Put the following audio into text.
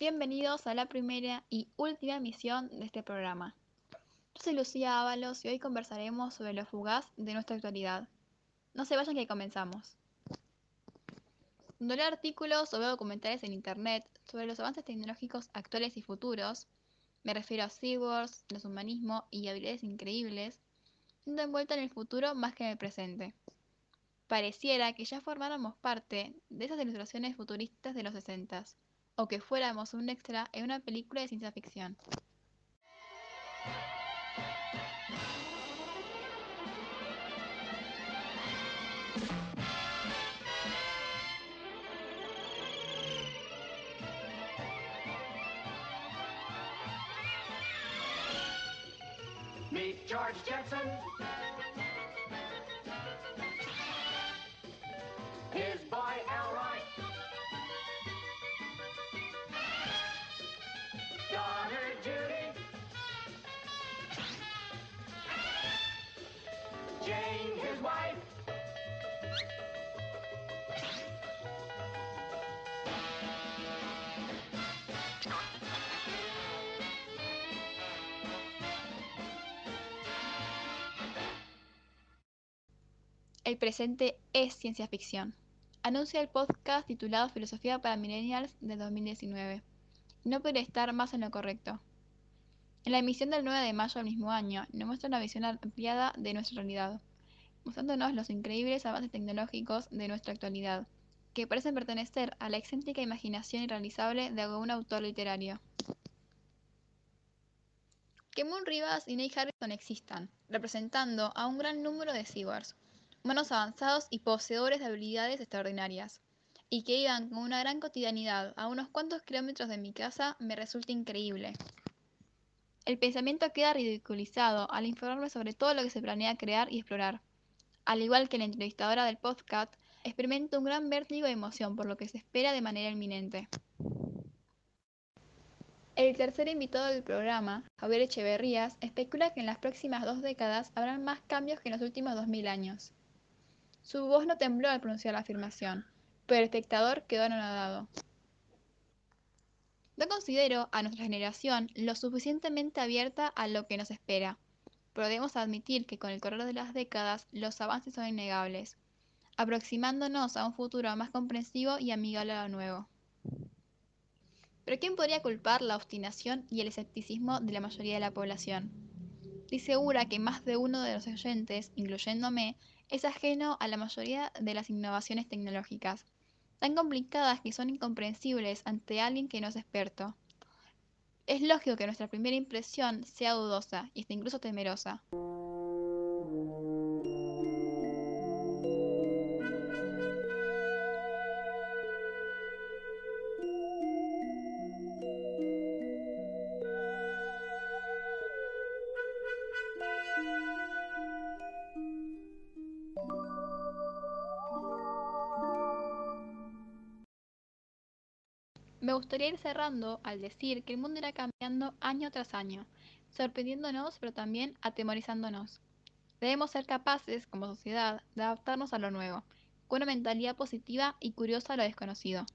Bienvenidos a la primera y última emisión de este programa. Yo soy Lucía Ábalos y hoy conversaremos sobre lo fugaz de nuestra actualidad. No se vayan que comenzamos. Leo artículos o veo documentales en internet sobre los avances tecnológicos actuales y futuros, me refiero a cyborgs, transhumanismo y habilidades increíbles, siento envuelta en el futuro más que en el presente. Pareciera que ya formáramos parte de esas ilustraciones futuristas de los 60 o que fuéramos un extra en una película de ciencia ficción. George. El presente es ciencia ficción. Anuncia el podcast titulado Filosofía para Millennials de 2019. No podría estar más en lo correcto. En la emisión del 9 de mayo del mismo año, nos muestra una visión ampliada de nuestra realidad, mostrándonos los increíbles avances tecnológicos de nuestra actualidad, que parecen pertenecer a la excéntrica imaginación irrealizable de algún autor literario. Que Moon Rivas y Nate Harrison existan, representando a un gran número de cyborgs, humanos avanzados y poseedores de habilidades extraordinarias, y que iban con una gran cotidianidad a unos cuantos kilómetros de mi casa me resulta increíble. El pensamiento queda ridiculizado al informarme sobre todo lo que se planea crear y explorar. Al igual que la entrevistadora del podcast, experimento un gran vértigo de emoción por lo que se espera de manera inminente. El tercer invitado del programa, Javier Echeverrías, especula que en las próximas dos décadas habrán más cambios que en los últimos 2000 años. Su voz no tembló al pronunciar la afirmación, pero el espectador quedó anonadado. No considero a nuestra generación lo suficientemente abierta a lo que nos espera, pero admitir que con el correr de las décadas los avances son innegables, aproximándonos a un futuro más comprensivo y amigable a lo nuevo. Pero ¿quién podría culpar la obstinación y el escepticismo de la mayoría de la población? Estoy segura que más de uno de los oyentes, incluyéndome, es ajeno a la mayoría de las innovaciones tecnológicas, tan complicadas que son incomprensibles ante alguien que no es experto. Es lógico que nuestra primera impresión sea dudosa y hasta incluso temerosa. Me gustaría ir cerrando al decir que el mundo irá cambiando año tras año, sorprendiéndonos pero también atemorizándonos. Debemos ser capaces, como sociedad, de adaptarnos a lo nuevo, con una mentalidad positiva y curiosa a lo desconocido.